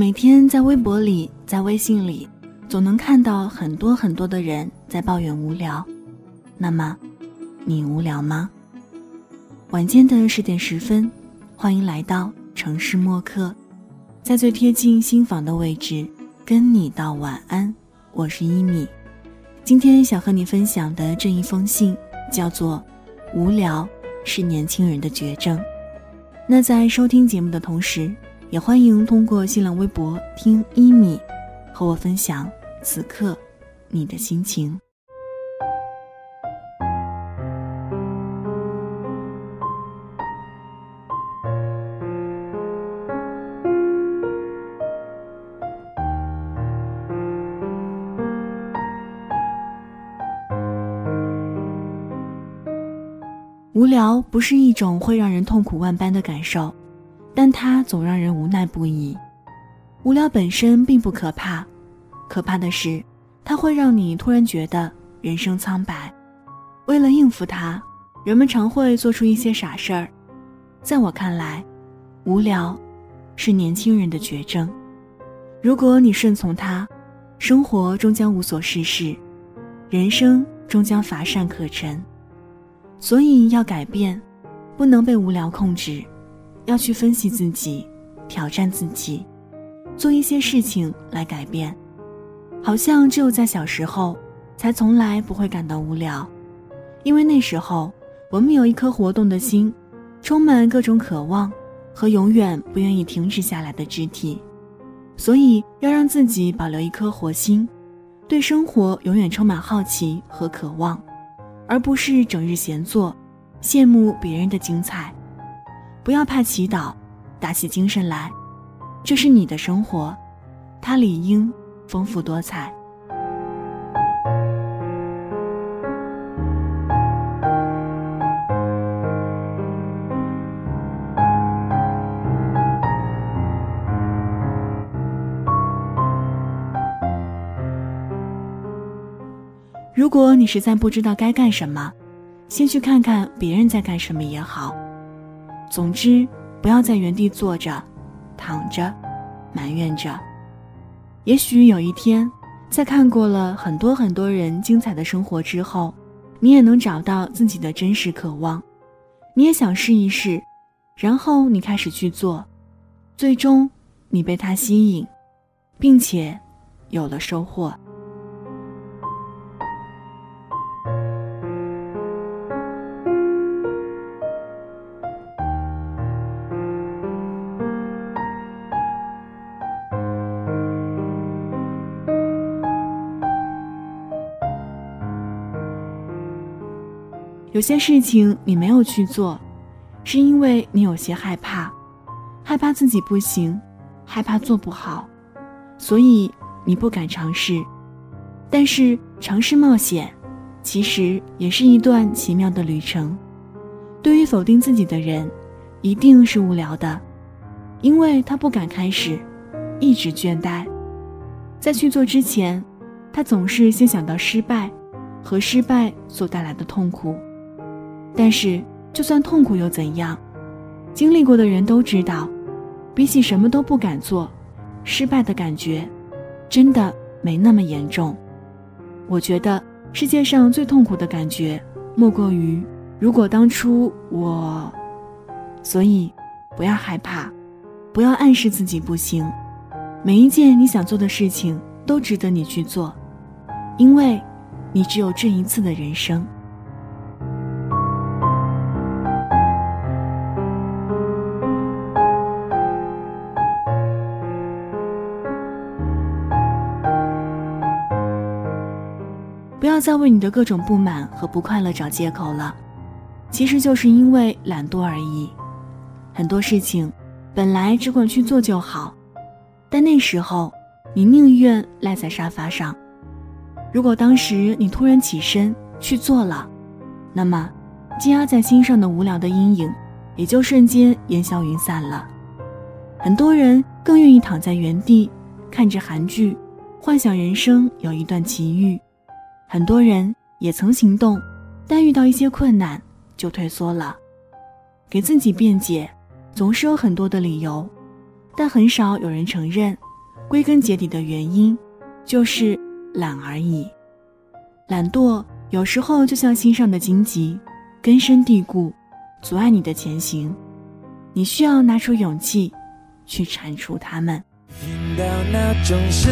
每天在微博里，在微信里，总能看到很多很多的人在抱怨无聊。那么，你无聊吗？晚间的十点十分，欢迎来到城市默客，在最贴近心房的位置，跟你道晚安。我是一米，今天想和你分享的这一封信叫做《无聊是年轻人的绝症》。那在收听节目的同时。也欢迎通过新浪微博听一米，和我分享此刻你的心情。无聊不是一种会让人痛苦万般的感受。但它总让人无奈不已。无聊本身并不可怕，可怕的是，它会让你突然觉得人生苍白。为了应付它，人们常会做出一些傻事儿。在我看来，无聊是年轻人的绝症。如果你顺从它，生活终将无所事事，人生终将乏善可陈。所以要改变，不能被无聊控制。要去分析自己，挑战自己，做一些事情来改变。好像只有在小时候，才从来不会感到无聊，因为那时候我们有一颗活动的心，充满各种渴望和永远不愿意停止下来的肢体。所以要让自己保留一颗活心，对生活永远充满好奇和渴望，而不是整日闲坐，羡慕别人的精彩。不要怕祈祷，打起精神来，这是你的生活，它理应丰富多彩。如果你实在不知道该干什么，先去看看别人在干什么也好。总之，不要在原地坐着、躺着、埋怨着。也许有一天，在看过了很多很多人精彩的生活之后，你也能找到自己的真实渴望，你也想试一试，然后你开始去做，最终你被他吸引，并且有了收获。有些事情你没有去做，是因为你有些害怕，害怕自己不行，害怕做不好，所以你不敢尝试。但是尝试冒险，其实也是一段奇妙的旅程。对于否定自己的人，一定是无聊的，因为他不敢开始，一直倦怠。在去做之前，他总是先想到失败，和失败所带来的痛苦。但是，就算痛苦又怎样？经历过的人都知道，比起什么都不敢做，失败的感觉，真的没那么严重。我觉得世界上最痛苦的感觉，莫过于如果当初我……所以，不要害怕，不要暗示自己不行。每一件你想做的事情都值得你去做，因为，你只有这一次的人生。不要再为你的各种不满和不快乐找借口了，其实就是因为懒惰而已。很多事情本来只管去做就好，但那时候你宁愿赖在沙发上。如果当时你突然起身去做了，那么积压在心上的无聊的阴影也就瞬间烟消云散了。很多人更愿意躺在原地，看着韩剧，幻想人生有一段奇遇。很多人也曾行动，但遇到一些困难就退缩了，给自己辩解，总是有很多的理由，但很少有人承认归根结底的原因就是懒而已。懒惰有时候就像心上的荆棘，根深蒂固，阻碍你的前行。你需要拿出勇气去铲除它们。听到那钟声，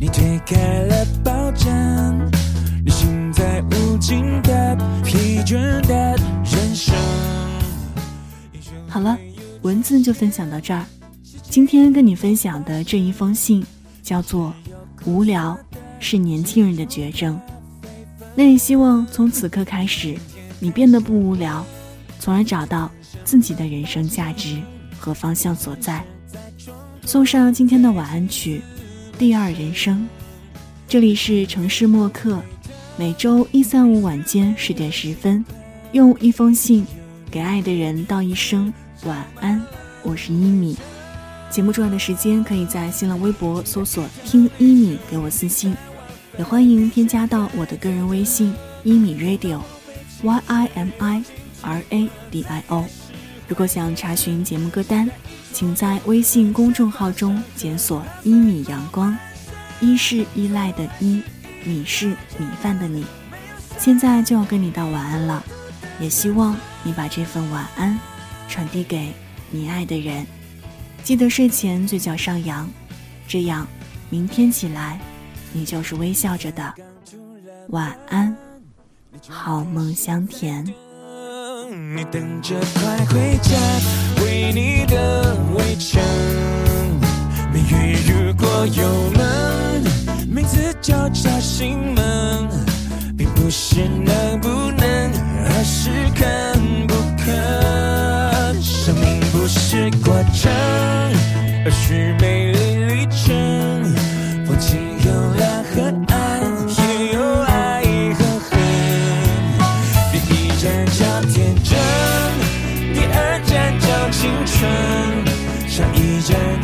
你推开了抱枕，你心在无尽的疲倦的人生。好了，文字就分享到这儿。今天跟你分享的这一封信，叫做《无聊是年轻人的绝症》。那也希望从此刻开始，你变得不无聊，从而找到自己的人生价值和方向所在。送上今天的晚安曲《第二人生》，这里是城市默客，每周一、三、五晚间十点十分，用一封信给爱的人道一声晚安。我是一米，节目重要的时间可以在新浪微博搜索“听一米”给我私信，也欢迎添加到我的个人微信“一米 radio”，y i m i r a d i o。如果想查询节目歌单。请在微信公众号中检索“一米阳光”，一是依赖的依，米是米饭的米。现在就要跟你道晚安了，也希望你把这份晚安传递给你爱的人。记得睡前嘴角上扬，这样明天起来你就是微笑着的。晚安，好梦香甜。你等着快回家，为你的围城。命运如果有门，名字叫小心门，并不是能不能，而是肯不肯。生命不是过程，而是美丽旅程。风景有亮和暗，也有爱和恨。第一站叫天真，第二站叫青春，下一站。